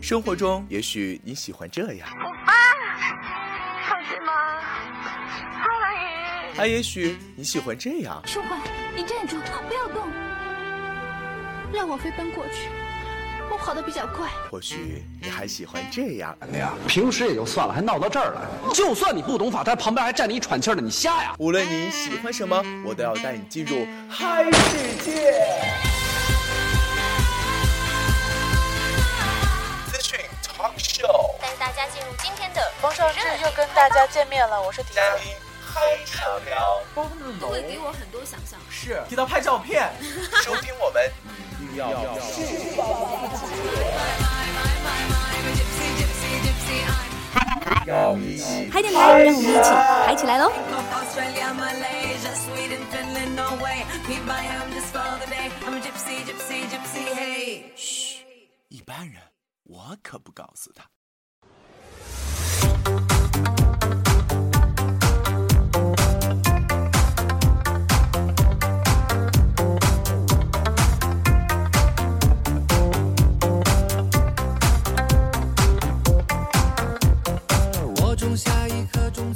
生活中，也许你喜欢这样。放心吗？阿姨。还也许你喜欢这样。书桓，你站住，不要动，让我飞奔过去。我跑得比较快。或许你还喜欢这样。哎呀，平时也就算了，还闹到这儿来。就算你不懂法，但旁边还站着一喘气的，你瞎呀？无论你喜欢什么，我都要带你进入嗨世界。资讯 talk show，带大家进入今天的风尚志又跟大家见面了，我是嘉宾嗨畅聊，都会给我很多想象。是提到拍照片，收听我们一定要。一起嗨电台，让我们一起嗨起来喽！嘘，一般人我可不告诉他。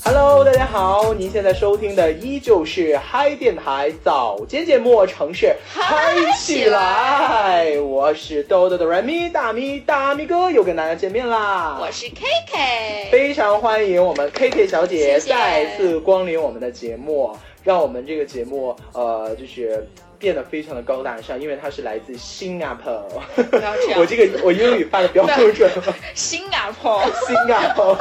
Hello，大家好，您现在收听的依旧是嗨电台早间节目《城市嗨起来》，我是豆豆的 Remy 大咪大咪哥又跟大家见面啦，我是 KK，非常欢迎我们 KK 小姐再次光临我们的节目，让我们这个节目呃就是。变得非常的高大上，因为他是来自新加坡。不要这样 我这个我英语发的比较不准吗？新加坡，新加坡。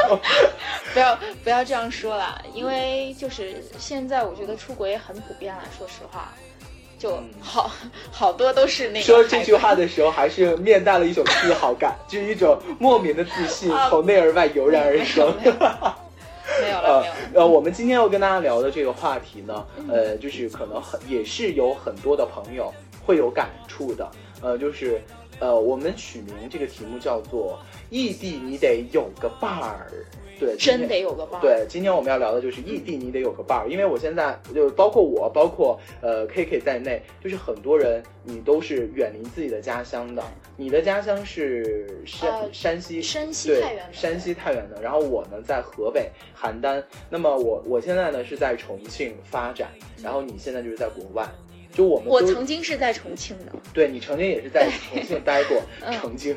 不要不要这样说啦，因为就是现在我觉得出国也很普遍了，说实话，就好好多都是那个说这句话的时候，还是面带了一种自豪感，就是一种莫名的自信啊从内而外油然而生。没有了呃没有了。呃，我们今天要跟大家聊的这个话题呢，嗯呃，就是可能很也是有很多的朋友会有感触的，呃，就是呃，我们取名这个题目叫做“异地你得有个伴儿”，对，真得有个伴儿对，今天我们要聊的就是异地你得有个伴儿，因为我现在就包括我，包括呃 KK 在内，就是很多人你都是远离自己的家乡的。你的家乡是山、呃山西，山西对太原的山西太原的。然后我呢在河北邯郸，那么我我现在呢是在重庆发展，然后你现在就是在国外。就我们我曾经是在重庆的，对你曾经也是在重庆待过，嗯。曾经，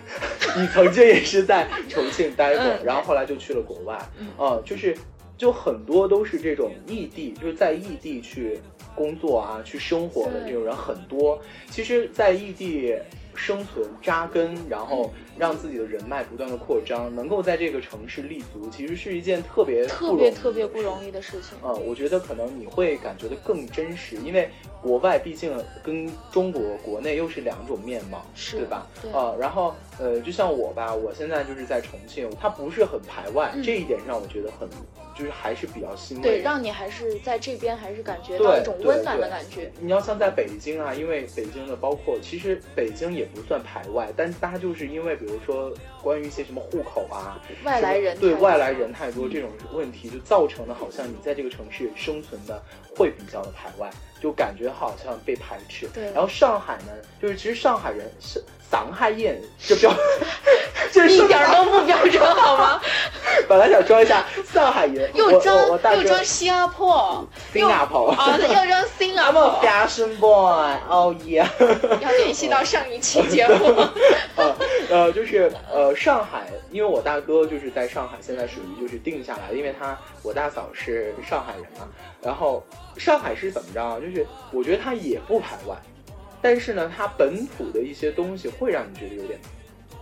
你曾经也是在重庆待过，嗯。然后后来就去了国外，嗯。呃，就是就很多都是这种异地，就是在异地去工作啊，去生活的这种人很多。其实，在异地生存扎根，然后让自己的人脉不断的扩张，能够在这个城市立足，其实是一件特别特别特别不容易的事情。呃，我觉得可能你会感觉的更真实，因为国外毕竟跟中国国内又是两种面貌，是对吧？对呃，然后呃，就像我吧，我现在就是在重庆，它不是很排外，嗯这一点让我觉得很，就是还是比较欣慰。对，让你还是在这边还是感觉到一种温暖的感觉。你要像在北京啊，因为北京的包括其实北京也不算排外，但大家就是因为比如说关于一些什么户口啊，外来人对外来人太多这种问题，就造成了好像你在这个城市生存的会比较的排外，就感觉好像被排斥。对然后上海呢，就是其实上海人是上海人就标，这一点儿都不标准 好吗？本来想装一下上海人，又装又装新加坡，新加坡啊，又装新加 I'm a 坡，fashion boy, oh yeah。要联系到上一期节目。呃呃，就是呃，上海，因为我大哥就是在上海，现在属于就是定下来，因为他我大嫂是上海人嘛。然后上海是怎么着啊？就是我觉得他也不排外，但是呢，它本土的一些东西会让你觉得有点，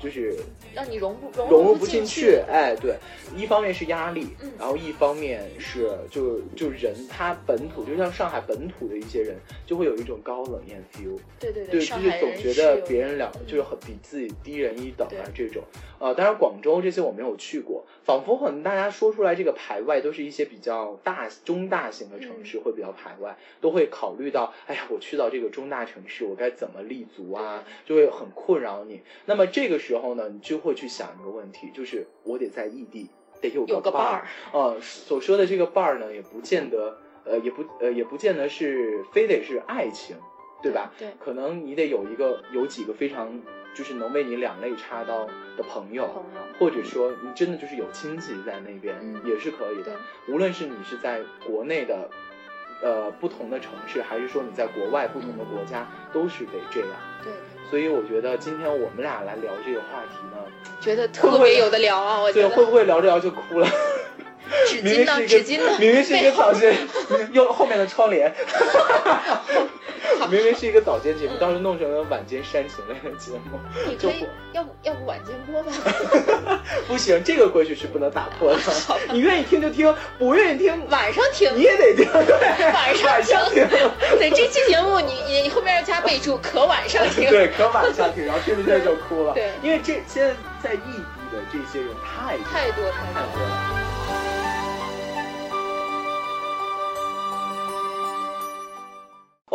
就是让你融不融入入不进去去。。哎，对，一方面是压力，嗯然后一方面是就就人他本土，就像上海本土的一些人，就会有一种高冷艳 feel。对对对，对就是总觉得别人了嗯就是很比自己低人一等啊对这种。呃，当然广州这些我没有去过，仿佛可能大家说出来这个排外都是一些比较大中大型的城嗯市会比较排外，都会考虑到，哎呀，我去到这个中大城市，我该怎么立足啊，就会很困扰你。那么这个时候呢，你就会去想一个问题，就是我得在异地得有有个伴伴儿。呃，所说的这个伴儿呢，也不见得，呃，也不呃，也不见得是非得是爱情。对吧？对可能你得有一个有几个非常就是能为你两肋插刀的朋友，朋友或者说你真的就是有亲戚在那边、嗯也是可以的。无论是你是在国内的呃不同的城市，还是说你在国外不同的国家，都是得这样。对，所以我觉得今天我们俩来聊这个话题呢，觉得特别有的聊啊，我对，觉得。会不会聊着聊就哭了？纸巾呢？纸巾呢？明明是一个早间，用后面的窗帘，明明是一个早间节目，当时弄成了晚间煽情类的节目，你可以，要不要不晚间播吧？不行，这个规矩是不能打破的。你愿意听就听，不愿意听晚上听，你也得听，对，晚上听听，对这期节目你你你后面要加备注，可晚上听。对，可晚上听，然后听着听着就哭了。对因为这现在在异地的这些人太多太多太多了。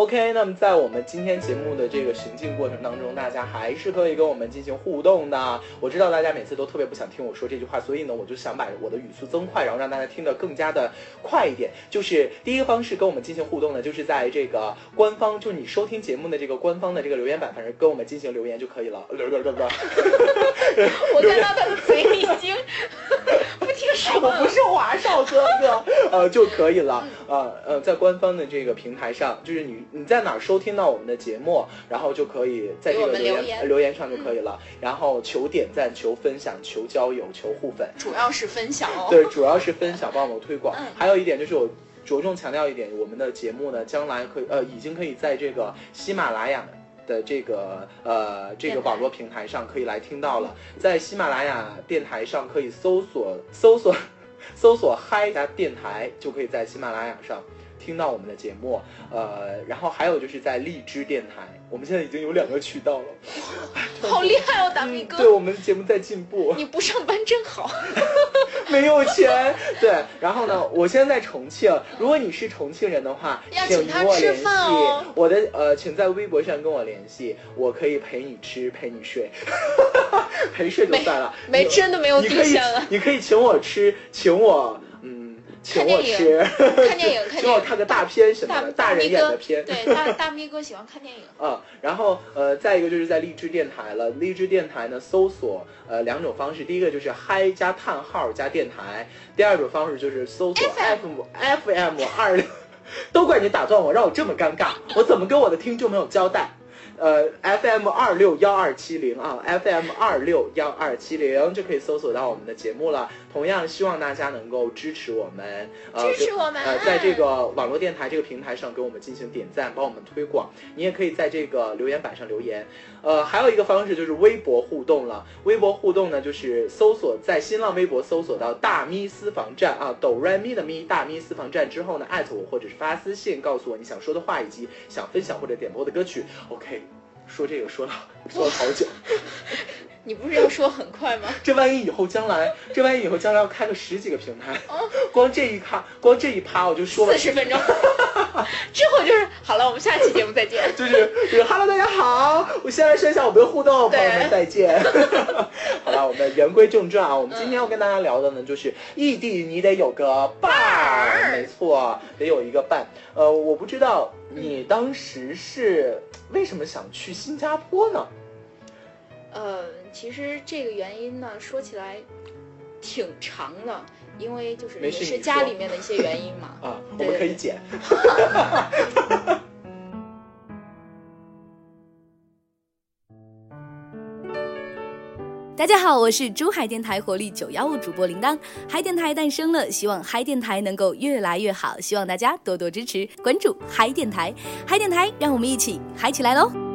OK，那么在我们今天节目的这个行进过程当中，大家还是可以跟我们进行互动的。我知道大家每次都特别不想听我说这句话，所以呢，我就想把我的语速增快，然后让大家听得更加的快一点。就是第一个方式跟我们进行互动呢，就是在这个官方，就是你收听节目的这个官方的这个留言板，反正跟我们进行留言就可以了。不不不不，我看到他的嘴已经听说我不。是华少哥哥，呃就可以了。呃呃，在官方的这个平台上，就是你你在哪儿收听到我们的节目，然后就可以在这个留言留言呃留言上就可以了。然后求点赞、求分享、求交友、求互粉。主要是分享哦。对，主要是分享，帮我们推广。嗯还有一点就是我着重强调一点，我们的节目呢，将来可以呃，已经可以在这个喜马拉雅。的这个呃这个网络平台上可以来听到了，在喜马拉雅电台上可以搜索搜索搜索嗨家电台，就可以在喜马拉雅上听到我们的节目。呃，然后还有就是在荔枝电台，我们现在已经有两个渠道了。好厉害哦，达明哥对，我们的节目在进步。你不上班真好。没有钱。对，然后呢，我现在在重庆，如果你是重庆人的话，要请请他吃与我联系。饭哦我的呃，请在微博上跟我联系，我可以陪你吃，陪你睡，陪睡就算了，没你真的没有底线了。你可以请我吃，请我嗯，请我吃，看电影 看电影请我看个大片什么大的，大人演的片。对大大咪哥喜欢看电影。啊，然后呃，再一个就是在荔枝电台了。荔枝电台呢，搜索呃两种方式，第一个就是嗨加叹号加电台，第二种方式就是搜索 FM FM 二六。都怪你打断我，让我这么尴尬，我怎么跟我的听众没有交代？呃，FM 二六幺二七零啊，FM 二六幺二七零就可以搜索到我们的节目了。同样，希望大家能够支持我们，呃，支持我们呃，在这个网络电台这个平台上给我们进行点赞，帮我们推广。你也可以在这个留言板上留言。呃，还有一个方式就是微博互动了。微博互动呢，就是搜索在新浪微博搜索到大咪私房站啊，哆来咪的咪大咪私房站之后呢，艾特我或者是发私信告诉我你想说的话以及想分享或者点播的歌曲。OK，说这个说了说了好久。你不是要说很快吗？这万一以后将来，这万一以后将来要开个十几个平台，光这一趴，光这一趴我就说了四十分钟，之后就是好了。我们下期节目再见。就是就是 Hello，大家好，我先来说一下我们的互动，朋友们再见。好了，我们言归正传啊，我们今天要跟大家聊的呢，就是异地你得有个伴儿，没错，得有一个伴。呃，我不知道你当时是为什么想去新加坡呢？呃，其实这个原因呢，说起来挺长的，因为就是也是家里面的一些原因嘛。啊，我们可以剪。大家好，我是珠海电台活力九幺五主播铃铛，嗨电台诞生了，希望嗨电台能够越来越好，希望大家多多支持关注嗨电台，嗨电台，让我们一起嗨起来喽！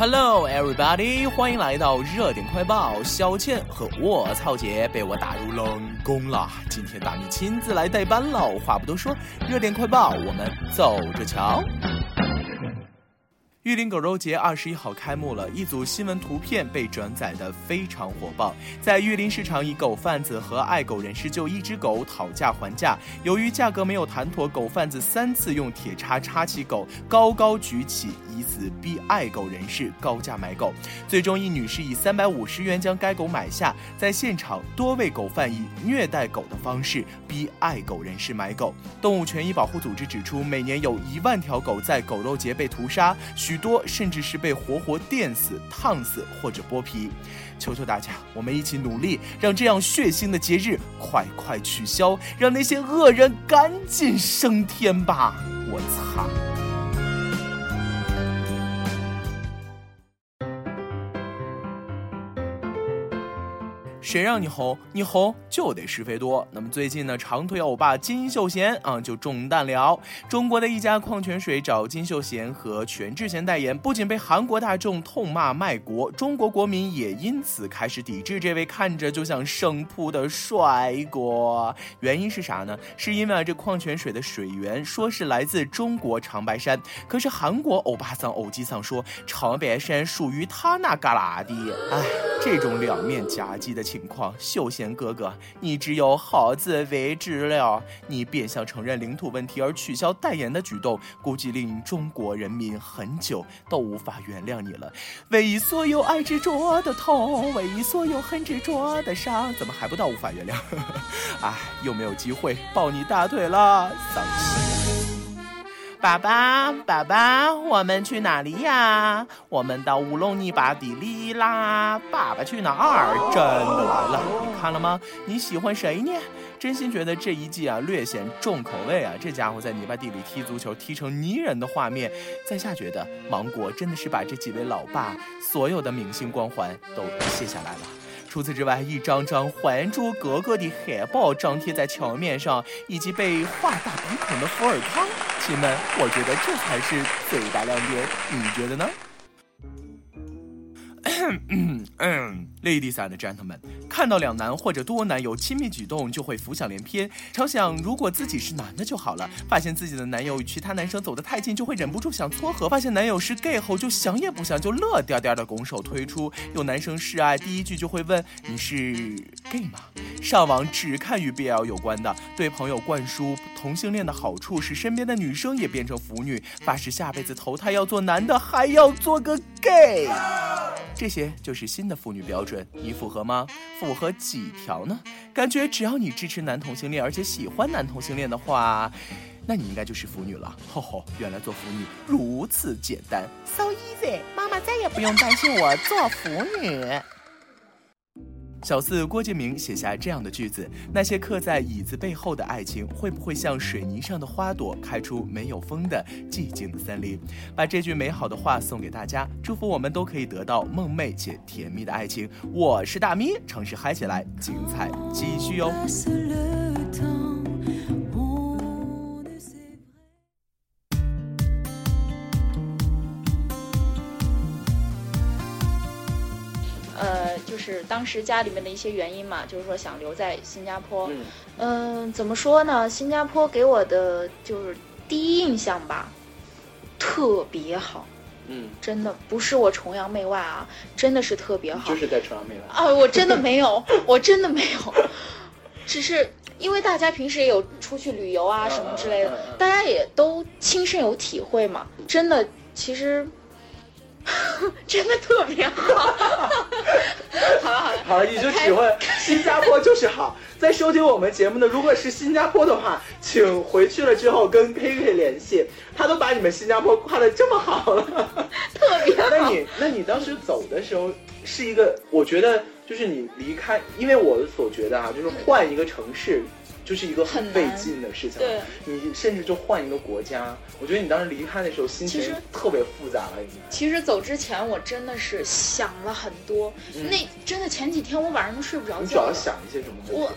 Hello everybody，欢迎来到热点快报。小倩和我操姐被我打入冷宫了，今天大米亲自来代班了。话不多说，热点快报我们走着瞧。玉林狗肉节二十一号开幕了，一组新闻图片被转载的非常火爆。在玉林市场，一狗贩子和爱狗人士就一只狗讨价还价，由于价格没有谈妥，狗贩子三次用铁叉插起狗，高高举起，以此逼爱狗人士高价买狗。最终，一女士以三百五十元将该狗买下。在现场，多位狗贩以虐待狗的方式逼爱狗人士买狗。动物权益保护组织指出，每年有一万条狗在狗肉节被屠杀，许多甚至是被活活电死、烫死或者剥皮。求求大家，我们一起努力，让这样血腥的节日快快取消，让那些恶人赶紧升天吧！我擦！谁让你红，你红就得是非多。那么最近呢，长腿欧巴金秀贤啊就中弹了。中国的一家矿泉水找金秀贤和全智贤代言，不仅被韩国大众痛骂卖国，中国国民也因此开始抵制这位看着就像生扑的帅哥。原因是啥呢？是因为这矿泉水的水源说是来自中国长白山，可是韩国欧巴桑欧基桑说长白山属于他那旮旯的。哎，这种两面夹击的情。情况，秀贤哥哥，你只有好自为之了。你变相承认领土问题而取消代言的举动，估计令中国人民很久都无法原谅你了。为所有爱执着的痛，为所有恨执着的伤，怎么还不到无法原谅？哎，又没有机会抱你大腿了，丧心。爸爸，爸爸，我们去哪里呀？我们到乌龙泥巴地里啦！爸爸去哪儿？真的来了，你看了吗？你喜欢谁呢？真心觉得这一季啊略显重口味啊！这家伙在泥巴地里踢足球踢成泥人的画面，在下觉得芒果真的是把这几位老爸所有的明星光环都卸下来了。除此之外，一张张《还珠格格》的海报张贴在墙面上，以及被画大鼻孔的福尔康，亲们，我觉得这才是最大亮点，你觉得呢？，Ladies and gentlemen，看到两男或者多男有亲密举动，就会浮想联翩，常想如果自己是男的就好了。发现自己的男友与其他男生走得太近，就会忍不住想撮合。发现男友是 gay 后，就想也不想就乐颠颠的拱手推出。有男生示爱，第一句就会问你是 gay 吗？上网只看与 BL 有关的，对朋友灌输同性恋的好处，使身边的女生也变成腐女，发誓下辈子投胎要做男的，还要做个 gay。这些就是新的妇女标准，你符合吗？符合几条呢？感觉只要你支持男同性恋，而且喜欢男同性恋的话，那你应该就是腐女了。吼吼，原来做腐女如此简单，so easy，妈妈再也不用担心我做腐女。小四郭敬明写下这样的句子：那些刻在椅子背后的爱情，会不会像水泥上的花朵，开出没有风的寂静的森林？把这句美好的话送给大家，祝福我们都可以得到梦寐且甜蜜的爱情。我是大咪，城市嗨起来，精彩继续哟。是当时家里面的一些原因嘛，就是说想留在新加坡。嗯，怎么说呢？新加坡给我的就是第一印象吧，特别好。嗯，真的不是我崇洋媚外啊，真的是特别好。就是在崇洋媚外啊！我真的没有，我真的没有，只是因为大家平时也有出去旅游啊什么之类的，大家也都亲身有体会嘛。真的，其实。真的特别好，好了好了，好了，你就只会新加坡就是好。在收听我们节目的，如果是新加坡的话，请回去了之后跟 K K 联系，他都把你们新加坡夸的这么好了，特别好。那你那你当时走的时候是一个，我觉得就是你离开，因为我所觉得啊，就是换一个城市。就是一个很费劲的事情，对，你甚至就换一个国家，我觉得你当时离开的时候心情特别复杂了。已经。其实走之前我真的是想了很多，那真的前几天我晚上都睡不着觉。你主要想一些什么？我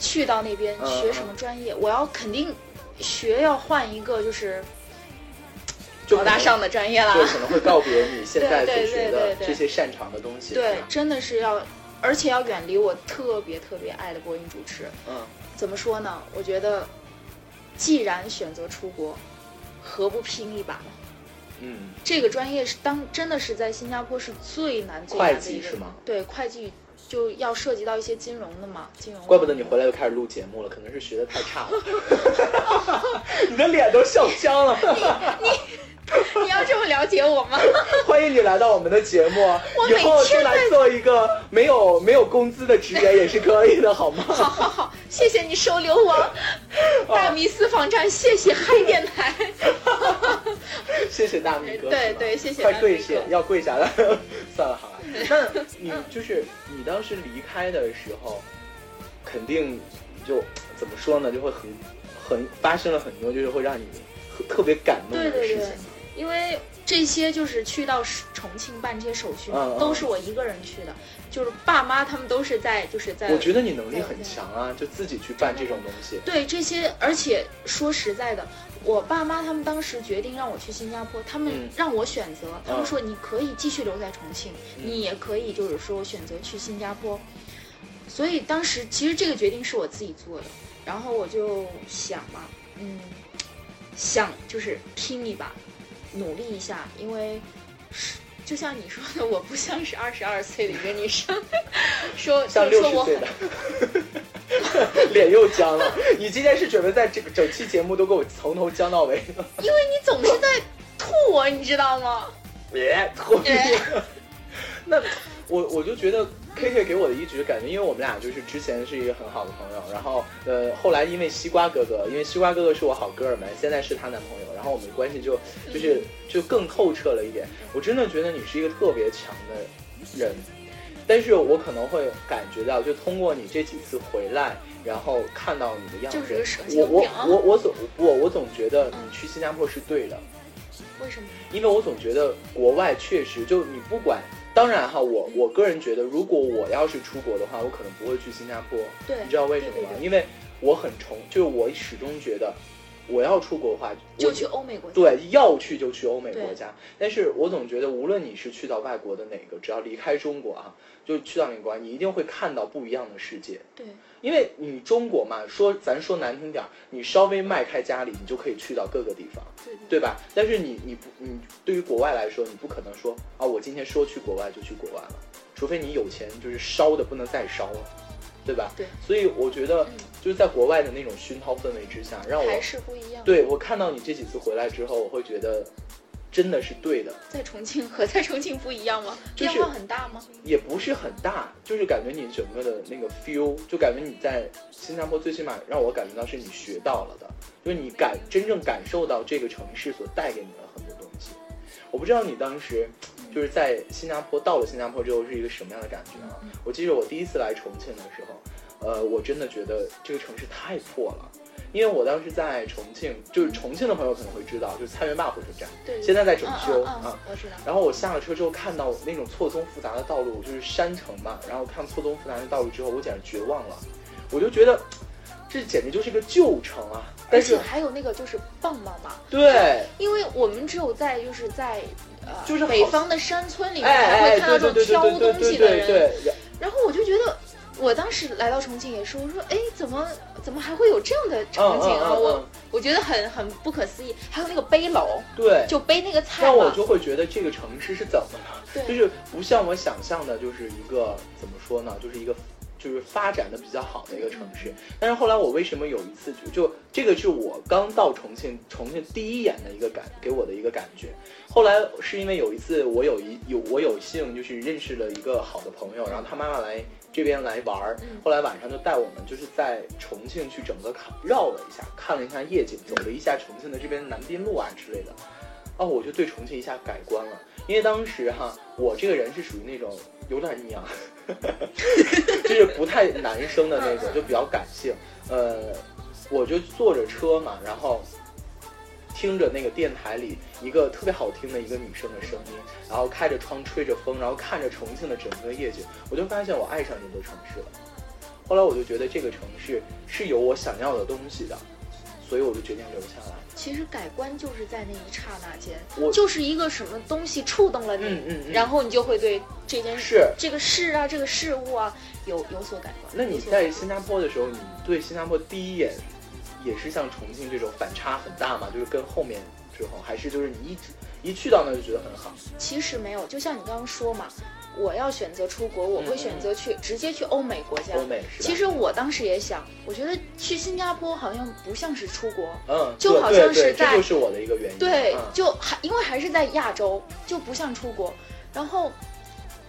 去到那边学什么专业？我要肯定学要换一个就是高大上的专业啦，就可能会告别你现在所学的这些擅长的东西。对，真的是要。而且要远离我特别特别爱的播音主持。嗯，怎么说呢？我觉得，既然选择出国，何不拼一把呢？嗯，这个专业是当真的是在新加坡是最难最难会的一个计是吗？对，会计就要涉及到一些金融的嘛，金融。怪不得你回来又开始录节目了，可能是学的太差了。你的脸都笑僵了。你 要这么了解我吗？欢迎你来到我们的节目，以每后就天在来做一个没有没有工资的职员也是可以的，好吗？好好好，谢谢你收留我，大迷私房站，谢谢嗨电台。谢谢大米哥。对对谢谢快跪下，要跪下了。算了，好了。那你就是你当时离开的时候，肯定就怎么说呢，就会很很发生了很多，就是会让你特别感动的对对对事情。因为这些就是去到重庆办这些手续嘛，嗯嗯都是我一个人去的，就是爸妈他们都是在就是在。我觉得你能力很强啊，就自己去办这种东西。对这些，而且说实在的，我爸妈他们当时决定让我去新加坡，他们嗯让我选择，他们嗯说你可以继续留在重庆，嗯你也可以就是说选择去新加坡。所以当时其实这个决定是我自己做的，然后我就想嘛，嗯，想就是拼一把，努力一下，因为是就像你说的，我不像是二十二岁的一个女生，说像六十岁很的，脸又僵了。你今天是准备在这个整期节目都给我从头僵到尾？因为你总是在吐我，你知道吗？别脱哎那我我就觉得 K K 给我的一直感觉，因为我们俩就是之前是一个很好的朋友，然后呃后来因为西瓜哥哥，因为西瓜哥哥是我好哥们，现在是她男朋友，然后我们关系就就是就更透彻了一点。我真的觉得你是一个特别强的人，但是我可能会感觉到，就通过你这几次回来，然后看到你的样子，就是我我我我总我我总觉得你去新加坡是对的。为什么？因为我总觉得国外确实就你不管，当然哈，我我个人觉得，如果我要是出国的话，我可能不会去新加坡。对你知道为什么吗因为我很崇，就是我始终觉得，我要出国的话，我就去欧美国家。对，要去就去欧美国家。但是我总觉得，无论你是去到外国的哪个，只要离开中国啊，就去到哪个国家，你一定会看到不一样的世界。对因为你中国嘛，说咱说难听点儿，你稍微迈开家里，你就可以去到各个地方。对对吧？但是你你不你对于国外来说，你不可能说啊，我今天说去国外就去国外了，除非你有钱，就是烧的不能再烧了，对吧？对。所以我觉得就是在国外的那种熏陶氛围之下，让我还是不一样。，对我看到你这几次回来之后，我会觉得真的是对的，在重庆和 在重庆不一样吗？就是变化很大吗？也不是很大，就是感觉你整个的那个 feel，就感觉你在新加坡最起码让我感觉到是你学到了的，就是你感真正感受到这个城市所带给你的很多东西。我不知道你当时就是在新加坡到了新加坡之后是一个什么样的感觉啊？我记得我第一次来重庆的时候，呃，我真的觉得这个城市太破了。因为我当时在重庆，就是重庆的朋友可能会知道，就是菜园坝火车站，对，现在在整修啊。我知道。然后我下了车之后，看到那种错综复杂的道路，就是山城嘛，然后看错综复杂的道路之后，我简直绝望了。我就觉得这简直就是一个旧城啊！而且还有那个就是棒棒嘛，对，因为我们只有在就是在呃就是北方的山村里面才会看到这种挑东西的人，然后我就觉得。我当时来到重庆也是，我说，哎，怎么怎么还会有这样的场景啊？嗯嗯嗯嗯我我觉得很很不可思议。还有那个背篓，对，就背那个菜那我，就会觉得这个城市是怎么了？对就是不像我想象的，就是一个怎么说呢，就是一个就是发展的比较好的一个城市。但是后来我为什么有一次就就这个是我刚到重庆，重庆第一眼的一个感给我的一个感觉。后来是因为有一次我有一有我有幸就是认识了一个好的朋友，然后他妈妈来这边来玩儿，后来晚上就带我们就是在重庆去整个看绕了一下，看了一下夜景，走了一下重庆的这边南滨路啊之类的。哦，我就对重庆一下改观了，因为当时哈，我这个人是属于那种有点娘，就是不太男生的那种，就比较感性。呃，我就坐着车嘛，然后听着那个电台里一个特别好听的一个女生的声音，然后开着窗吹着风，然后看着重庆的整个夜景，我就发现我爱上这座城市了。后来我就觉得这个城市是有我想要的东西的，所以我就决定留下来。其实改观就是在那一刹那间，就是一个什么东西触动了你，嗯嗯嗯然后你就会对这件事这个事啊、这个事物啊有有所改观。那你在新加坡的时候，你对新加坡第一眼也是像重庆这种反差很大嘛？就是跟后面之后，还是就是你一直一去到那就觉得很好？其实没有，就像你刚刚说嘛，我要选择出国，我会选择去、直接去欧美国家。嗯欧美是吧？其实我当时也想，我觉得去新加坡好像不像是出国，嗯，就好像是在这就是我的一个原因。对，嗯就还因为还是在亚洲，就不像出国。然后，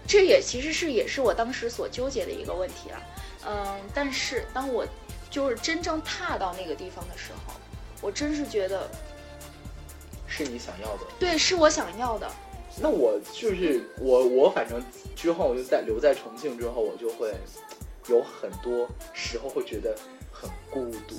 这也其实是也是我当时所纠结的一个问题了。嗯，但是当我就是真正踏到那个地方的时候，我真是觉得，是你想要的。对，是我想要的。那我就是我，我反正之后我就在留在重庆之后，我就会有很多时候会觉得很孤独。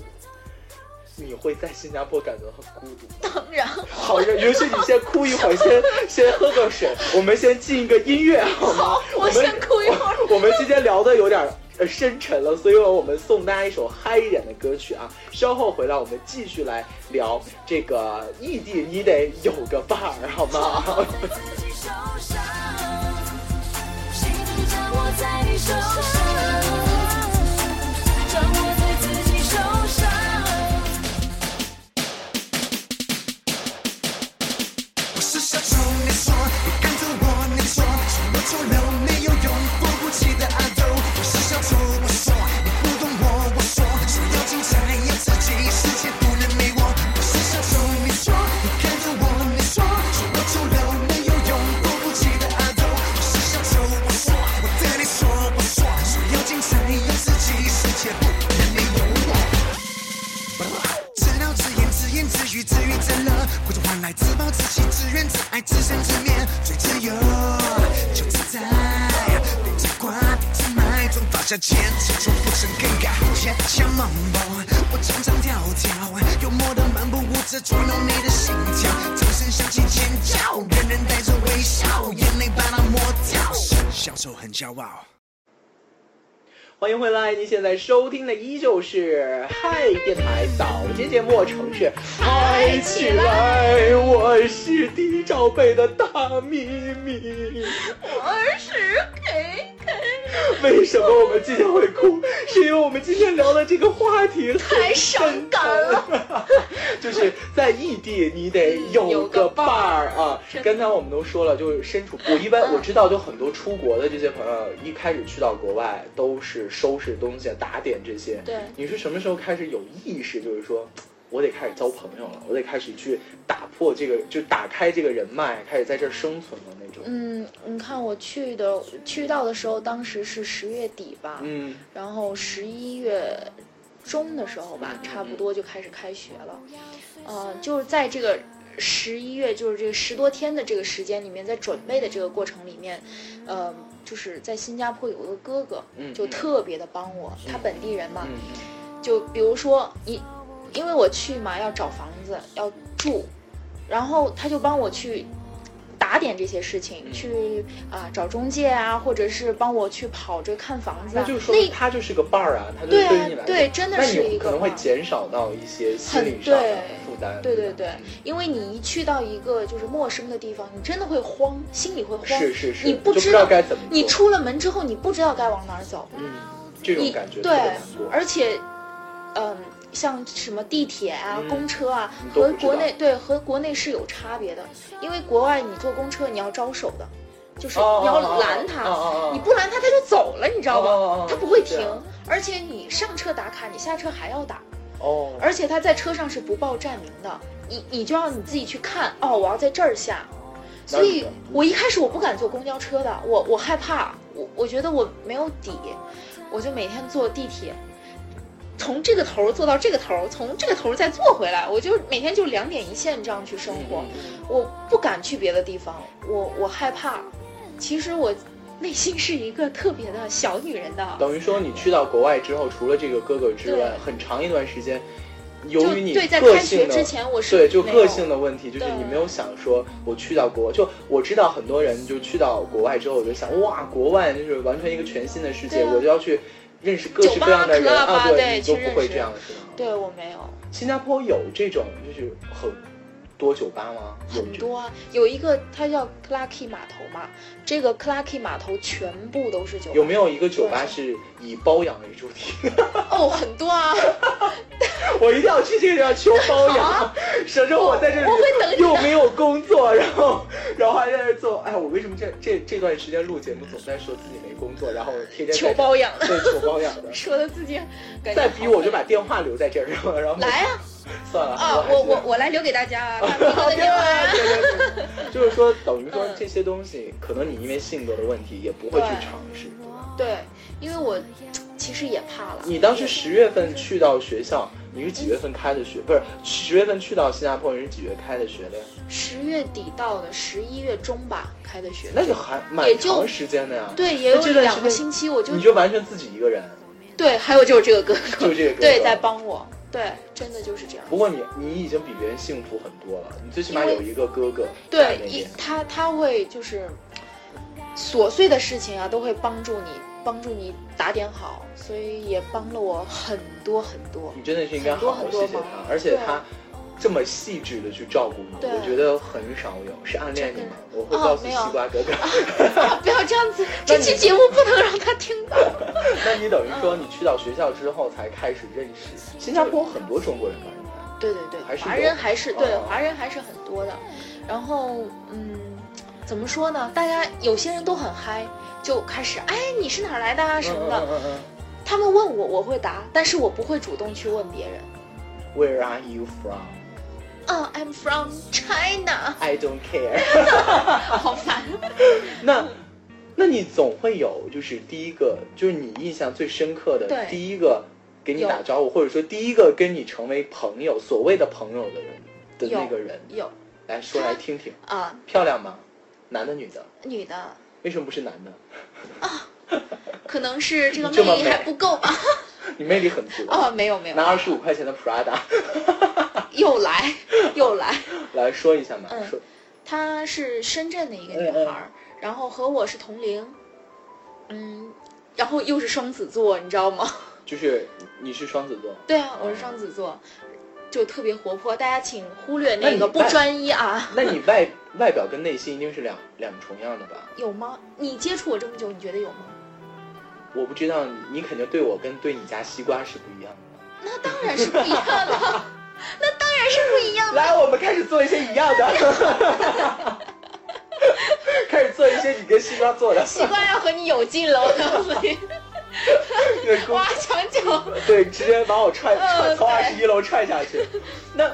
你会在新加坡感觉很孤独？当然，好，允许你先哭一会儿，先先喝个水，我们先进一个音乐好吗？我先哭一会儿。我们今天聊的有点呃深沉了，所以我们送大家一首嗨一点的歌曲啊。稍后回来我们继续来聊这个异地，你得有个伴儿好吗？自己手上，幸福掌握在你手上，或者换来自暴自弃，自怨自艾，自生自灭，最自由就自在，别责怪，别自卖，总发下坚持，重复成更改，牵强 mambo，我常常跳跳，幽默的漫步舞着捉弄你的心跳，掌声响起尖叫，人人带着微笑，眼泪把它抹掉，是小丑很骄傲。欢迎回来，您现在收听的依旧是嗨电台早间节目，城市嗨起来，我是低罩杯的大咪咪。我是 K K，为什么我们今天会哭？是因为我们今天聊的这个话题太伤感了。就是在异地，你得有个伴儿啊。刚才我们都说了，就是身处我一般我知道，就很多出国的这些朋友，一开始去到国外都是收拾东西、打点这些。对你是什么时候开始有意识，就是说？我得开始交朋友了，我得开始去打破这个，就打开这个人脉，开始在这儿生存了那种。嗯，你看我去的去到的时候，当时是十月底吧，嗯然后十一月中的时候吧，嗯差不多就开始开学了。呃，就是在这个十一月，就是这个十多天的这个时间里面，在准备的这个过程里面，呃，就是在新加坡有个哥哥，嗯就特别的帮我，他本地人嘛，嗯就比如说你，因为我去嘛要找房子要住，然后他就帮我去打点这些事情，嗯。去啊找中介啊，或者是帮我去跑着看房子。啊，那就说明他就是个伴儿啊，他就对啊对于你来说，对真的那是一个你可能会减少到一些心理上的负担。对对对吧，因为你一去到一个就是陌生的地方，你真的会慌，心里会慌，是是是，你不知道该怎么。你出了门之后，你不知道该往哪儿走，嗯，这种感觉特对而且，嗯，像什么地铁啊、嗯公车啊，和国内对和国内是有差别的。因为国外你坐公车你要招手的，就是哦你要拦他，你不拦他他就走了，你知道吗？他不会停，而且你上车打卡，你下车还要打，哦，而且他在车上是不报站名的，你你就要你自己去看，哦，我要在这儿下。所以，我一开始我不敢坐公交车的，我我害怕，我我觉得我没有底，我就每天坐地铁，从这个头儿坐到这个头儿，从这个头儿再做回来，我就每天就两点一线这样去生活，嗯我不敢去别的地方，我我害怕。其实我内心是一个特别的小女人的，等于说你去到国外之后，除了这个哥哥之外，很长一段时间，由于你对在个性的开学之前我是对就个性的问题，就是你没有想说我去到国，就我知道很多人就去到国外之后，我就想哇，国外就是完全一个全新的世界，啊我就要去认识各式各样的人啊对你都不会这样是吗？对我没有。新加坡有这种就是很多酒吧吗？很多啊，有一个它叫 Clarky 码头嘛，这个 Clarky 码头全部都是酒吧。有没有一个酒吧是以包养为主题？哦，很多啊，我一定要去这个地方求包养，省着我在这里又没有工作，然后然后还在这做。哎，我为什么这这这段时间录节目总在说自己没工作，然后天天求包养的对，求包养的。说的自己感觉再逼我就把电话留在这儿，然后来啊算了啊！我我我来留给大家 啊，的就是说，等于说嗯这些东西，可能你因为性格的问题，也不会去尝试。对，因为我其实也怕了。你当时十月份去到学校，你是几月份开的学？不是十月份去到新加坡，你是几月开的学的呀？十月底到的，十一月中吧开的学。那就还蛮长时间的呀。对，也有两个星期，我就你就完全自己一个人。对，还有就是这个哥哥，就是这个哥哥对，在帮我，对，真的就是这样。不过你你已经比别人幸福很多了，你最起码有一个哥哥在对。他他会就是琐碎的事情啊，都会帮助你，帮助你打点好，所以也帮了我很多很多。你真的是应该好好很多忙谢谢他，而且他这么细致的去照顾你，我觉得很少有。是暗恋你吗？我会哦告诉西瓜哥哥。啊 不要这样子，这期节目不能让他听到。那你等于说你去到学校之后才开始认识新加坡很多中国人吧？应该对对对，还是华人还是对哦华人还是很多的。然后嗯，怎么说呢？大家有些人都很嗨，就开始哎你是哪儿来的啊什么的。嗯嗯嗯他们问我，我会答，但是我不会主动去问别人。嗯 Where are you from? 啊、i m from China，I don't care。好烦。那，那你总会有就是第一个，就是你印象最深刻的第一个给你打招呼，或者说第一个跟你成为朋友，所谓的朋友的人的那个人，有来说来听听。啊、漂亮吗？男的女的？女的，为什么不是男的？啊可能是这 个魅力还不够吧？你魅力很足。哦，没有没有，拿二十五块钱的 Prada 又来 又来。来说一下嘛，嗯说她是深圳的一个女孩儿，然后和我是同龄，嗯，然后又是双子座，你知道吗？就是你是双子座，对啊，我是双子座，就特别活泼。大家请忽略那个不专一啊。那你外外表跟内心一定是两两重样的吧？有吗？你接触我这么久，你觉得有吗？我不知道你，你肯定对我跟对你家西瓜是不一样的。那当然是不一样的，那当然是不一样的。来，我们开始做一些一样的，开始做一些你跟西瓜做的。西瓜要和你有劲了，我告诉你，对公挖墙脚。对，直接把我踹踹嗯从二对十一楼踹下去。那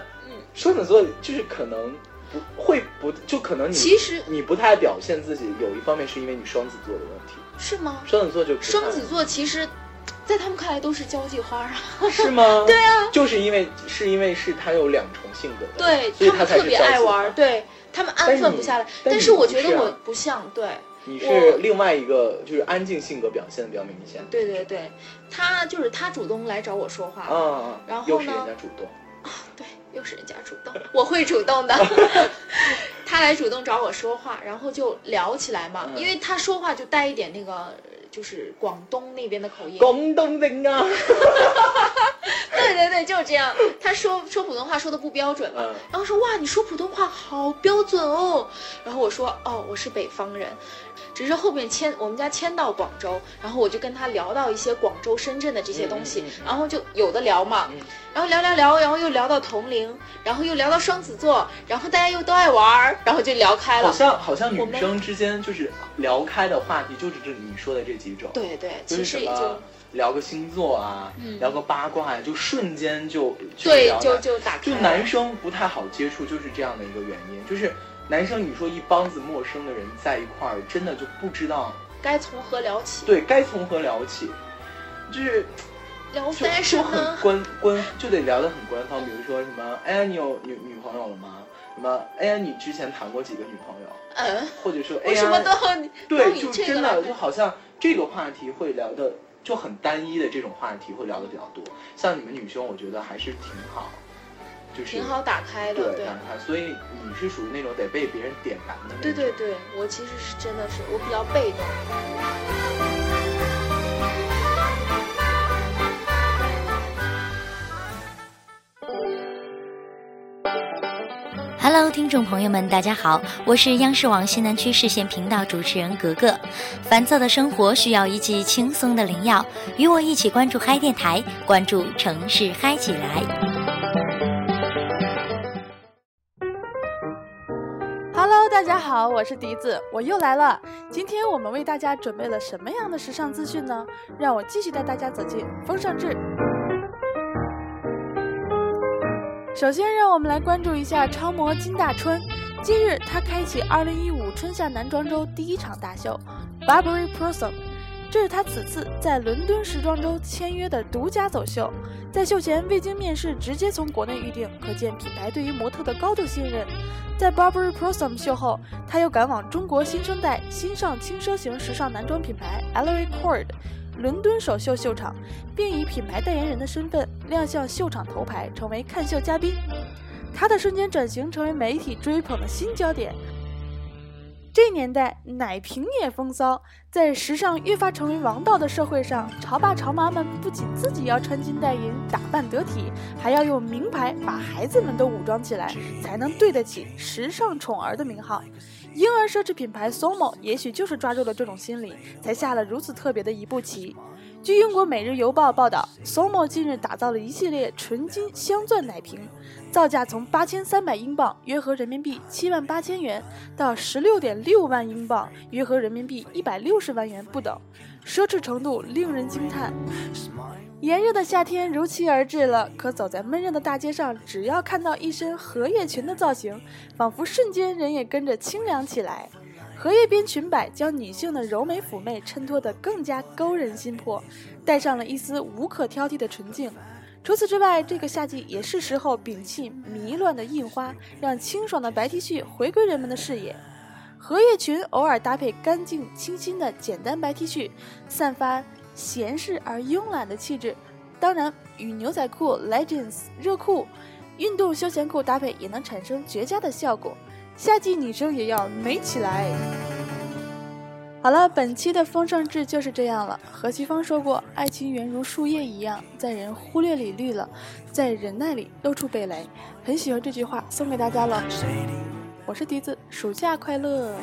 双子座就是可能不会不就可能你其实你不太表现自己，有一方面是因为你双子座的问题。是吗？双子座就双子座其实，在他们看来都是交际花啊。是吗？对啊，就是因为是因为是他有两重性格的，对所以才他们特别爱玩，对他们安分不下来。但但是我觉得我不像，对你是另外一个就是安静性格表现的比较明显。对对对，他就是他主动来找我说话，嗯，然后又是呢人家主动，对，又是人家主动，我会主动的。他来主动找我说话，然后就聊起来嘛，嗯因为他说话就带一点那个，就是广东那边的口音。广东人啊，对对对，就是这样。他说说普通话说的不标准嘛，嗯然后说哇，你说普通话好标准哦。然后我说哦，我是北方人，只是后面迁我们家迁到广州，然后我就跟他聊到一些广州、深圳的这些东西，然后就有的聊嘛，嗯然后聊聊聊，然后又聊到同龄，然后又聊到双子座，然后大家又都爱玩儿，然后就聊开了好。像好像女生之间就是聊开的话题，就是这你说的这几种，对对，其实也就聊个星座啊，嗯聊个八卦呀，就瞬间就就对就就打开就。男生不太好接触，就是这样的一个原因，就是男生你说一帮子陌生的人在一块儿，真的就不知道该从何聊起？对该从何聊起，就是聊就 fashion 就很？官官，就得聊得很官方，比如说什么，哎呀，你有女女朋友了吗？什么，哎呀，你之前谈过几个女朋友？嗯，或者说，哎为什么呀，都对，就真的就好像这个话题会聊的就很单一的这种话题会聊的比较多。像你们女生，我觉得还是挺好，就是挺好打开的，对对打。开。所以你是属于那种得被别人点燃的那种。对对对，我其实是真的是我比较被动。Hello，听众朋友们，大家好，我是央视网西南区视线频道主持人格格。烦躁的生活需要一剂轻松的灵药，与我一起关注嗨电台，关注城市嗨起来。大家好，我是笛子，我又来了。今天我们为大家准备了什么样的时尚资讯呢？让我继续带大家走进风尚志。首先，让我们来关注一下超模金大春。近日，她开启2015春夏男装周第一场大秀 b a r b e r y Prism 这是她此次在伦敦时装周签约的独家走秀。在秀前未经面试，直接从国内预定，可见品牌对于模特的高度信任。在 Burberry Blossom 秀后，她又赶往中国新生代新上轻奢型时尚男装品牌 Ellery Cord 伦敦首秀秀场，并以品牌代言人的身份亮相秀场头牌，成为看秀嘉宾。她的瞬间转型成为媒体追捧的新焦点。这年代，奶瓶也风骚。在时尚越发成为王道的社会上，潮爸潮妈们不仅自己要穿金戴银、打扮得体，还要用名牌把孩子们都武装起来，才能对得起时尚宠儿的名号。婴儿奢侈品牌 Somo 也许就是抓住了这种心理，才下了如此特别的一步棋。据英国《每日邮报》报道，Somo 近日打造了一系列纯金镶钻奶瓶，造价从八千三百英镑（约合人民币七万八千元）到十六点六万英镑（约合人民币一百六十万元）不等，奢侈程度令人惊叹。炎热的夏天如期而至了，可走在闷热的大街上，只要看到一身荷叶裙的造型，仿佛瞬间人也跟着清凉起来。荷叶边裙摆将女性的柔美妩媚衬托得更加勾人心魄，带上了一丝无可挑剔的纯净。除此之外，这个夏季也是时候摒弃迷乱的印花，让清爽的白 T 恤回归人们的视野。荷叶裙偶尔搭配干净清新的简单白 T 恤，散发闲适而慵懒的气质。当然，与牛仔裤、leggings、热裤、运动休闲裤搭配，也能产生绝佳的效果。夏季女生也要美起来。好了，本期的风尚志就是这样了。何其芳说过：“爱情原如树叶一样，在人忽略里绿了，在忍耐里露出蓓蕾。”很喜欢这句话，送给大家了。我是笛子，暑假快乐。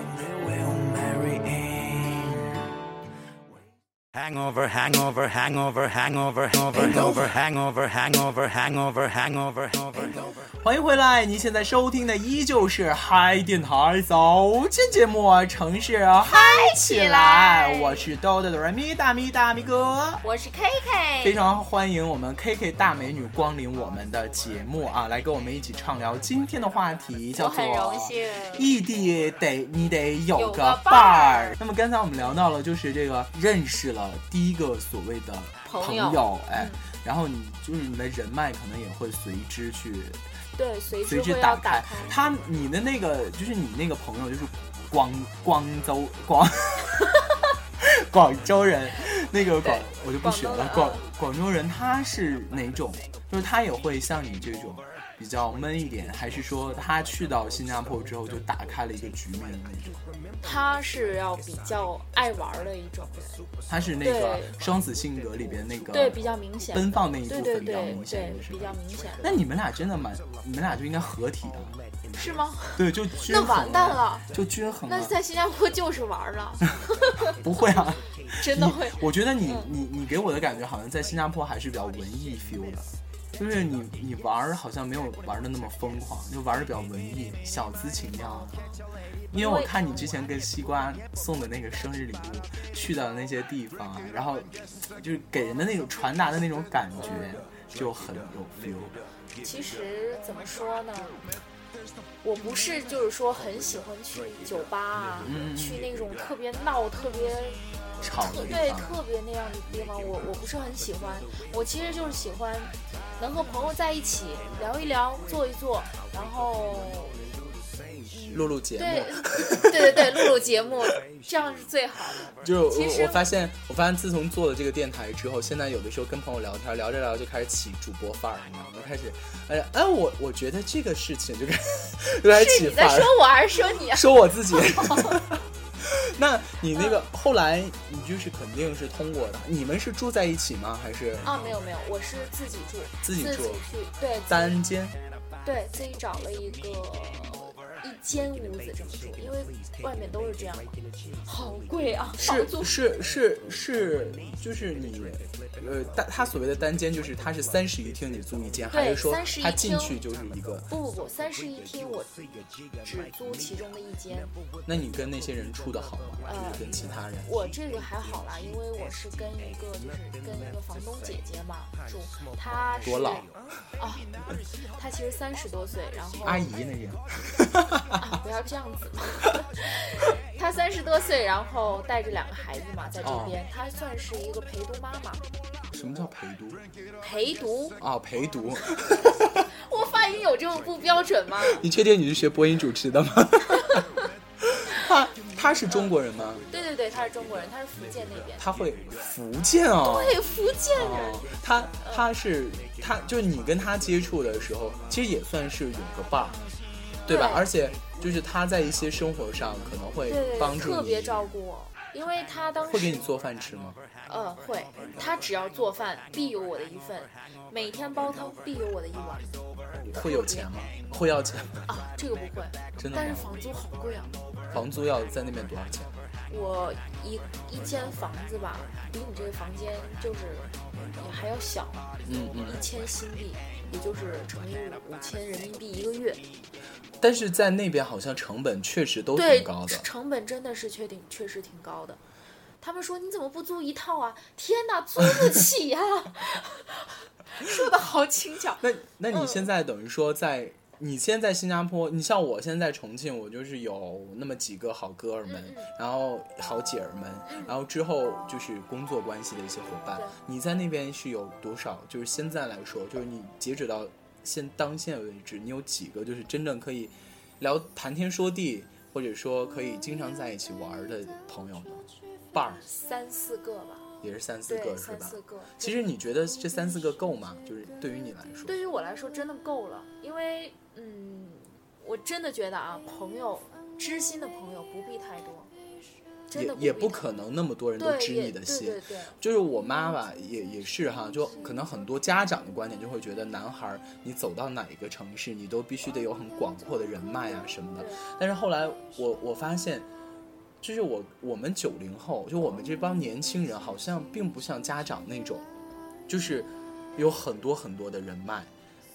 Hangover, hangover, hangover, hangover, hangover, hangover, hangover, hangover, hangover, hangover. 欢迎回来！您现在收听的依旧是嗨电台早间节目《城市嗨起来》，我是豆豆的瑞咪大咪大咪哥，我是 K K，非常欢迎我们 K K 大美女光临我们的节目啊，来跟我们一起畅聊今天的话题，叫做很荣幸异地得你得有有个个伴儿。那么刚才我们聊到了，就是这个认识了第一个所谓的朋朋友哎，然后你就是你的人脉可能也会随之去对，随随之打开。他你的那个就是你那个朋友就是广广州广 广州人，那个广我就不学了。广广州人他是哪种？就是他也会像你这种比较闷一点，还是说他去到新加坡之后就打开了一个局面的那种？他是要比较爱玩的一种人，他是那个双子性格里边那个对，比较明显，奔放那一部对对分比较对明显对，比较明显。那你们俩真的蛮，你们俩就应该合体的！是吗？对，就均那完蛋了，就均衡了。那在新加坡就是玩了，不会啊，真的会。我觉得你嗯你你给我的感觉好像在新加坡还是比较文艺 feel 的，就是你你玩儿好像没有玩的那么疯狂，就玩的比较文艺，小资情调。因为我看你之前跟西瓜送的那个生日礼物，去到的那些地方啊，然后就是给人的那种传达的那种感觉就很有 feel。其实怎么说呢？我不是就是说很喜欢去酒吧啊，嗯去那种特别闹、特别对特别那样的地方，我我不是很喜欢。我其实就是喜欢能和朋友在一起聊一聊、坐一坐，然后录录节目。对对对对录录节目，这样是最好的。就我我发现，我发现自从做了这个电台之后，现在有的时候跟朋友聊天，聊着聊着就开始起主播范儿，你知道吗？开始，哎哎，我我觉得这个事情就开 就开始是起范儿你在说，我还是说你啊？说我自己。那你那个后来你就是肯定是通过的，你们是住在一起吗？还是啊，没有没有，我是自己住，自己住自己去，对，单间？对自己找了一个一间屋子这么住，因为外面都是这样嘛，好贵啊，房租是是是是，就是你，呃，单他所谓的单间就是他是三室一厅，你租一间，还对是说他进去就是一个？不不不，三室一厅我只租其中的一间，那你跟那些人处的好吗？呃就是跟其他人？我这个还好啦，因为我是跟一个就是跟一个房东姐姐嘛住，她是多老啊，她其实三十多岁，然后阿姨那些？啊，不要这样子嘛。她三十多岁，然后带着两个孩子嘛，在这边，她算是一个陪读妈妈。什么叫陪读？陪读，啊，陪读。我发音有这么不标准吗？你确定你是学播音主持的吗？他他是中国人吗？对对对，他是中国人，他是福建那边。他会福建哦。对，福建人。哦，他他是他就是你跟他接触的时候，其实也算是有个伴儿，对吧？对而且就是他在一些生活上可能会对对对，帮助特别，照顾我，因为他当时会给你做饭吃吗？呃，会，他只要做饭必有我的一份，每天煲汤必有我的一碗。会有钱吗？会要钱吗？啊，这个不会，真的但是房租好贵啊！房租要在那边多少钱？我一一间房子吧，比你这个房间就是也还要小，嗯嗯一千新币，也就是乘以五五千人民币一个月。但是在那边好像成本确实都挺高的。成本真的是确定确实挺高的。他们说你怎么不租一套啊？天哪，租不起呀、说的好轻巧。那那你嗯现在等于说在、你现在新加坡，你像我现在重庆，我就是有那么几个好哥儿们，嗯然后好姐儿们，然后之后就是工作关系的一些伙伴。你在那边是有多少？就是现在来说，就是你截止到现当现为止，你有几个就是真正可以聊谈天说地，或者说可以经常在一起玩的朋友呢？伴儿三四个吧，也是三四，个是吧？三四个。其实你觉得这三四个够吗？就是对于你来说，对于我来说真的够了，因为嗯，我真的觉得啊，朋友，知心的朋友不必太多，真也的也不可能那么多人都知你的心。就是我妈吧，也也是哈，就可能很多家长的观点就会觉得，男孩儿你走到哪一个城市，你都必须得有很广阔的人脉啊什么的。但是后来我我发现，就是我我们九零后，就我们这帮年轻人，好像并不像家长那种，就是有很多很多的人脉。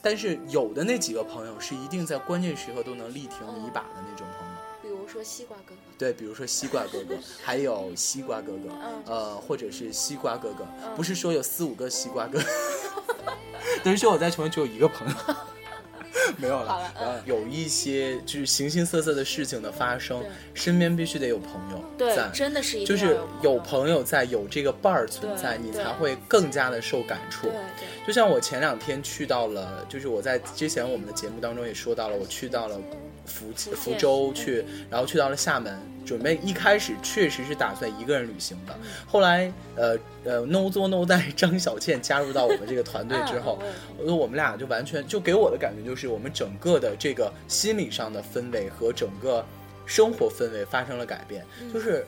但是有的那几个朋友是一定在关键时刻都能力挺你一把的那种朋友。说西瓜哥哥，对，比如说西瓜哥哥，还有西瓜哥哥，嗯呃，或者是西瓜哥哥，嗯不是说有四五个西瓜哥，等于说我在重庆只有一个朋友。没有了了，嗯呃，有一些就是形形色色的事情的发生，身边必须得有朋友对，真的是就是有有朋友在，有这个伴儿存在，你才会更加的受感触。对对就像我前两天去到了，就是我在之前我们的节目当中也说到了，我去到了福福州去，然后去到了厦门，准备一开始确实是打算一个人旅行的，后来呃呃 no 作 no 带张小倩加入到我们这个团队之后嗯，我们俩就完全就给我的感觉就是我们整个的这个心理上的氛围和整个生活氛围发生了改变，嗯就是。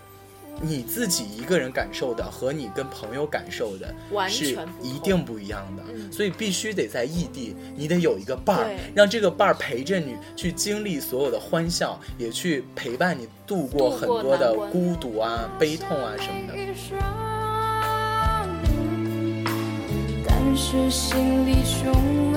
你自己一个人感受的和你跟朋友感受的完是全一定不一样的，嗯。所以必须得在异地，你得有一个伴儿，让这个伴儿陪着你去经历所有的欢笑，也去陪伴你度过很多的孤独啊、悲痛啊什么的。但是心里充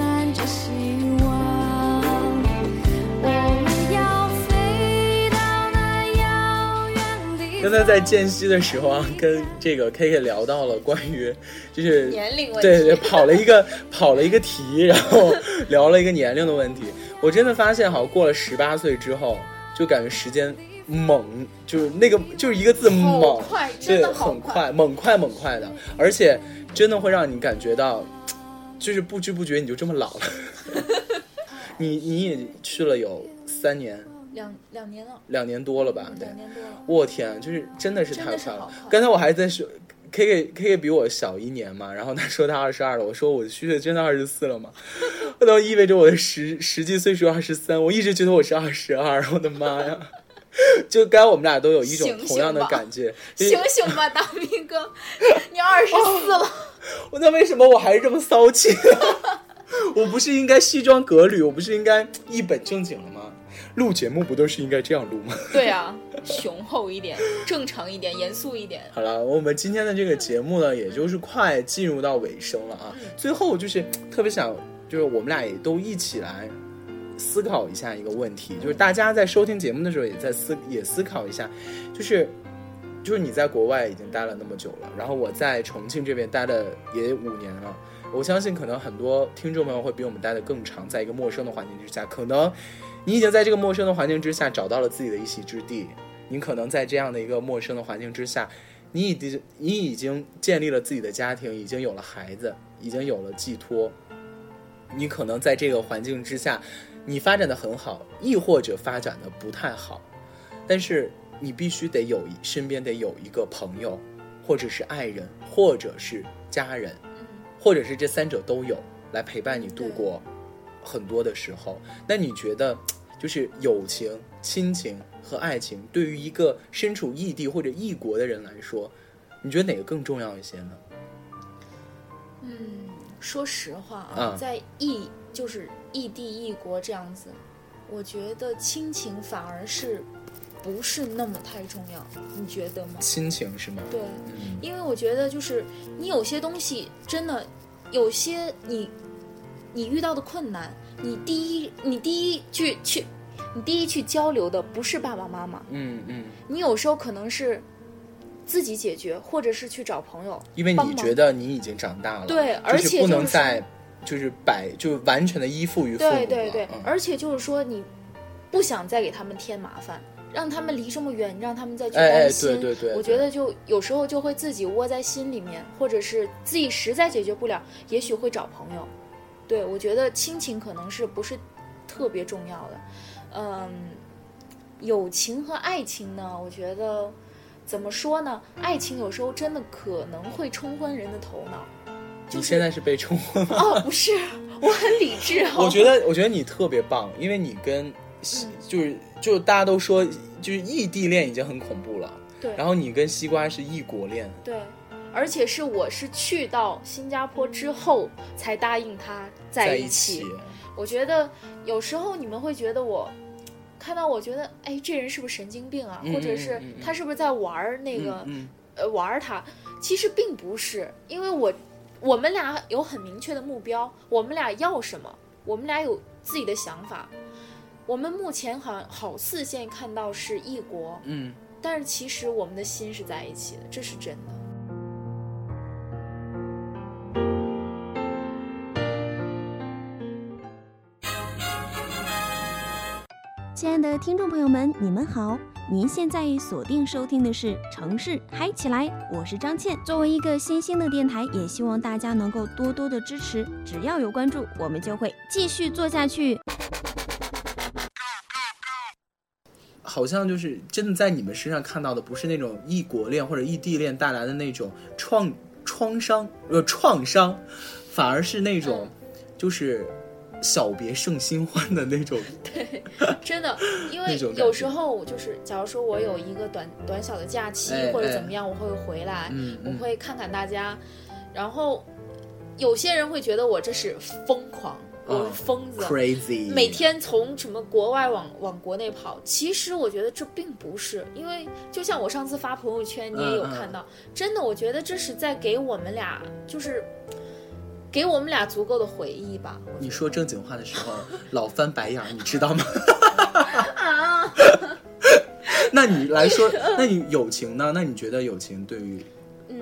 刚才在间隙的时候啊，跟这个 K K 聊到了关于就是年龄问题对对，跑了一个跑了一个题，然后聊了一个年龄的问题。我真的发现，好像过了十八岁之后，就感觉时间猛，就是那个就是一个字猛，快真对，很快，猛快猛快的，而且真的会让你感觉到，就是不知不觉你就这么老了。你你也去了有三年。两两年了，两年多了吧？对两，年多了。我天，就是真的是太真的是快了。刚才我还在说，K K K K 比我小一年嘛，然后他说他二十二了，我说我虚岁真的二十四了吗？那都意味着我的实实际岁数二十三，我一直觉得我是二十二，我的妈呀！就刚才我们俩都有一种同样的感觉，就是醒醒吧，大明哥，你二十四了。我那为什么我还是这么骚气？我不是应该西装革履，我不是应该一本正经了吗？录节目不都是应该这样录吗？对啊，雄厚一点，正常一点，严肃一点。好了，我们今天的这个节目呢，也就是快进入到尾声了啊。最后就是特别想，就是我们俩也都一起来思考一下一个问题，就是大家在收听节目的时候也在思也思考一下，就是就是你在国外已经待了那么久了，然后我在重庆这边待了也五年了。我相信可能很多听众朋友会比我们待的更长，在一个陌生的环境之下，可能你已经在这个陌生的环境之下找到了自己的一席之地。你可能在这样的一个陌生的环境之下，你已经你已经建立了自己的家庭，已经有了孩子，已经有了寄托。你可能在这个环境之下，你发展的很好，亦或者发展的不太好，但是你必须得有身边得有一个朋友，或者是爱人，或者是家人，或者是这三者都有，来陪伴你度过很多的时候。那你觉得，就是友情、亲情和爱情，对于一个身处异地或者异国的人来说，你觉得哪个更重要一些呢？嗯，说实话啊，啊在异就是异地异国这样子，我觉得亲情反而是不是那么太重要，你觉得吗？亲情是吗？对，嗯因为我觉得就是你有些东西真的，有些你你遇到的困难，你第一你第一去去你第一去交流的不是爸爸妈妈，嗯嗯，你有时候可能是自己解决，或者是去找朋友，因为你觉得你已经长大了，对而且就是不能再就是摆就完全的依附于父母，对对对，嗯而且就是说你不想再给他们添麻烦，让他们离这么远，让他们再去哎哎担心。对对对我觉得就有时候就会自己窝在心里面，或者是自己实在解决不了，也许会找朋友。对我觉得亲情可能是不是特别重要的，嗯，友情和爱情呢，我觉得怎么说呢？爱情有时候真的可能会冲昏人的头脑。你现在是被冲昏吗？哦，不是，我很理智哦。我觉得，我觉得你特别棒，因为你跟西就是就大家都说就是异地恋已经很恐怖了，对然后你跟西瓜是异国恋，对，而且是我是去到新加坡之后才答应他在一一起。我觉得有时候你们会觉得我。看到我觉得，哎，这人是不是神经病啊？嗯或者是他是不是在玩那个、嗯呃玩他？其实并不是，因为我我们俩有很明确的目标，我们俩要什么，我们俩有自己的想法。我们目前好好似现在看到是异国，嗯，但是其实我们的心是在一起的，这是真的。亲爱的听众朋友们，你们好！您现在锁定收听的是《城市嗨起来》，我是张倩。作为一个新兴的电台，也希望大家能够多多的支持，只要有关注，我们就会继续做下去。好像就是真的在你们身上看到的，不是那种异国恋或者异地恋带来的那种创创伤呃创伤，反而是那种就是小别胜新欢的那种。对，真的，因为有时候就是，假如说我有一个短短小的假期、或者怎么样，我会回来，我会看看大家，然后有些人会觉得我这是疯狂，我是疯子、哦 crazy 每天从什么国外往往国内跑。其实我觉得这并不是，因为就像我上次发朋友圈，你也有看到，真的，我觉得这是在给我们俩，就是给我们俩足够的回忆吧。你说正经话的时候老翻白眼儿，你知道吗？啊，那你来说，那你友情呢？那你觉得友情对于？嗯，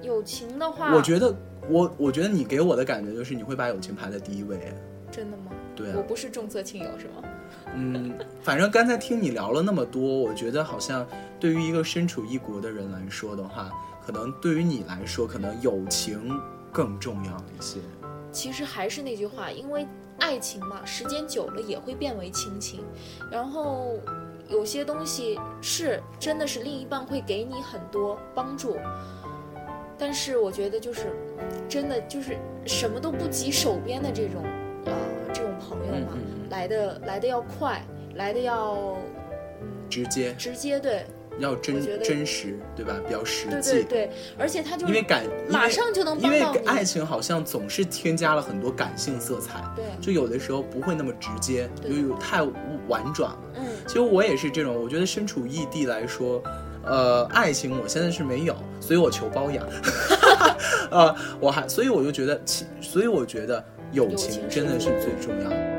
友情的话，我觉得我我觉得你给我的感觉就是你会把友情排在第一位。真的吗？对啊我不是重色轻友是吗？嗯，反正刚才听你聊了那么多，我觉得好像对于一个身处异国的人来说的话，可能对于你来说，可能友情更重要一些。其实还是那句话，因为爱情嘛，时间久了也会变为亲情。然后有些东西是真的是另一半会给你很多帮助，但是我觉得就是真的就是什么都不及手边的这种呃这种朋友嘛，来的来的要快，来的要直接直接对。要真真实，对吧？比较实际。对对，而且他就因为感马上就能因为。爱情好像总是添加了很多感性色彩，对就有的时候不会那么直接，就有太婉转了。嗯，其实我也是这种，我觉得身处异地来说，呃，爱情我现在是没有，所以我求包养。呃，我还，所以我就觉得，其，所以我觉得友情情真的是最重要的。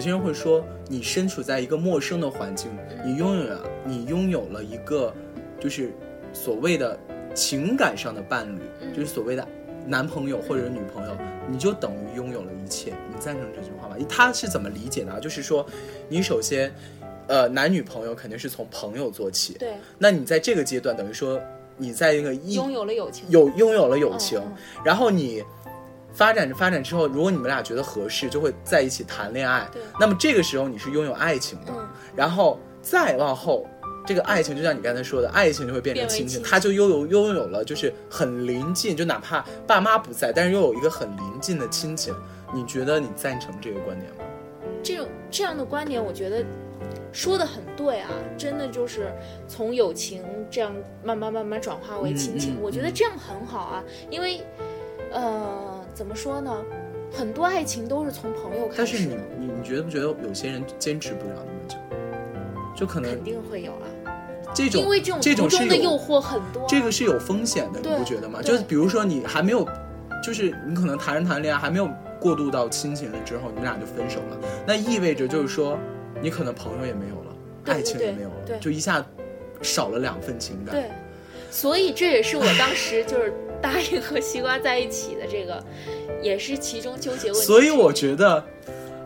有些人会说，你身处在一个陌生的环境，你拥有了，你拥有了一个，就是所谓的情感上的伴侣，就是所谓的男朋友或者女朋友，你就等于拥有了一切。你赞成这句话吗？他是怎么理解的啊？就是说，你首先，呃，男女朋友肯定是从朋友做起，对，那你在这个阶段，等于说你在一个一拥有了友情，有拥有了友情，嗯然后你发展着发展之后，如果你们俩觉得合适，就会在一起谈恋爱。对那么这个时候你是拥有爱情的，嗯然后再往后。这个爱情就像你刚才说的，爱情就会变成亲情，亲他就拥有拥有了就是很临近，就哪怕爸妈不在，但是又有一个很临近的亲情。你觉得你赞成这个观点吗？这种这样的观点，我觉得说的很对啊，真的就是从友情这样慢慢慢慢转化为亲情，嗯嗯我觉得这样很好啊，因为呃，怎么说呢，很多爱情都是从朋友开始但是你，你你觉得不觉得有些人坚持不了那么久？就可能肯定会有啊，这种因为这种这种途中的是诱惑很多啊、这个是有风险的，你不觉得吗？就是比如说你还没有，就是你可能谈着谈恋爱还没有过渡到亲情了之后，你们俩就分手了，那意味着就是说你可能朋友也没有了，爱情也没有了，就一下少了两份情感。对，所以这也是我当时就是答应和西瓜在一起的这个，也是其中纠结问题。所以我觉得。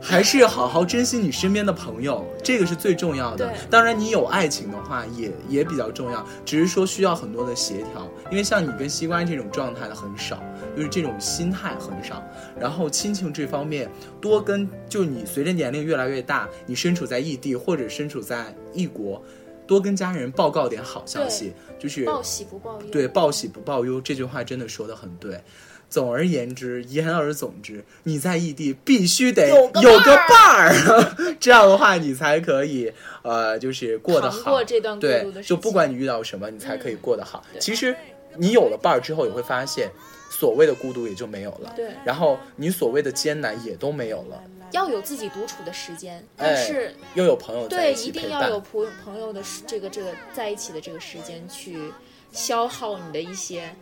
还是好好珍惜你身边的朋友，这个是最重要的。当然，你有爱情的话也也比较重要，只是说需要很多的协调。因为像你跟西瓜这种状态的很少，就是这种心态很少。然后亲情这方面，多跟就你随着年龄越来越大，你身处在异地或者身处在异国，多跟家人报告点好消息，就是报喜不报忧。对，报喜不报忧这句话真的说的很对。总而言之，言而总之，你在异地必须得有个伴儿，这样的话你才可以呃，就是过得好。过这段对的，就不管你遇到什么，你才可以过得好。对其实你有了伴儿之后，也会发现，所谓的孤独也就没有了。对然后你所谓的艰难也都没有了。要有自己独处的时间，但哎是。又有朋友对，一定要有。朋朋友的时这个这个在一起的这个时间去消耗你的一些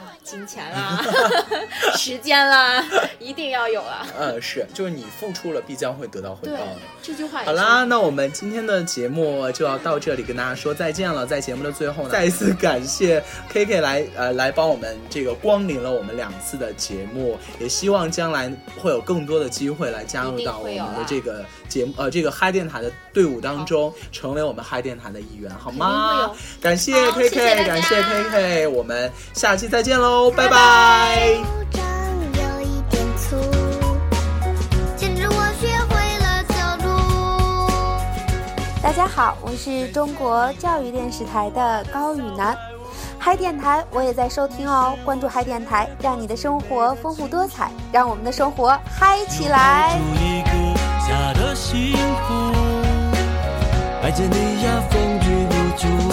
啊金钱啦、时间啦，一定要有啊。嗯，是，就是你付出了，必将会得到回报的。，这句话好啦，那我们今天的节目就要到这里，跟大家说再见了。在节目的最后呢，再一次感谢 K K 来呃来帮我们这个光临了我们两次的节目，也希望将来会有更多的机会来加入到我们的这个节目呃这个嗨电台的队伍当中，成为我们嗨电台的一员，好吗？感谢 K 谢谢 K，感谢 K K，我们下期再见喽，拜拜有一点粗，牵着我学会了走路。大家好，我是中国教育电视台的高宇楠，嗨电台我也在收听哦，关注嗨电台，让你的生活丰富多彩，让我们的生活嗨起来。住一个家的幸福，爱着你呀，风雨无阻。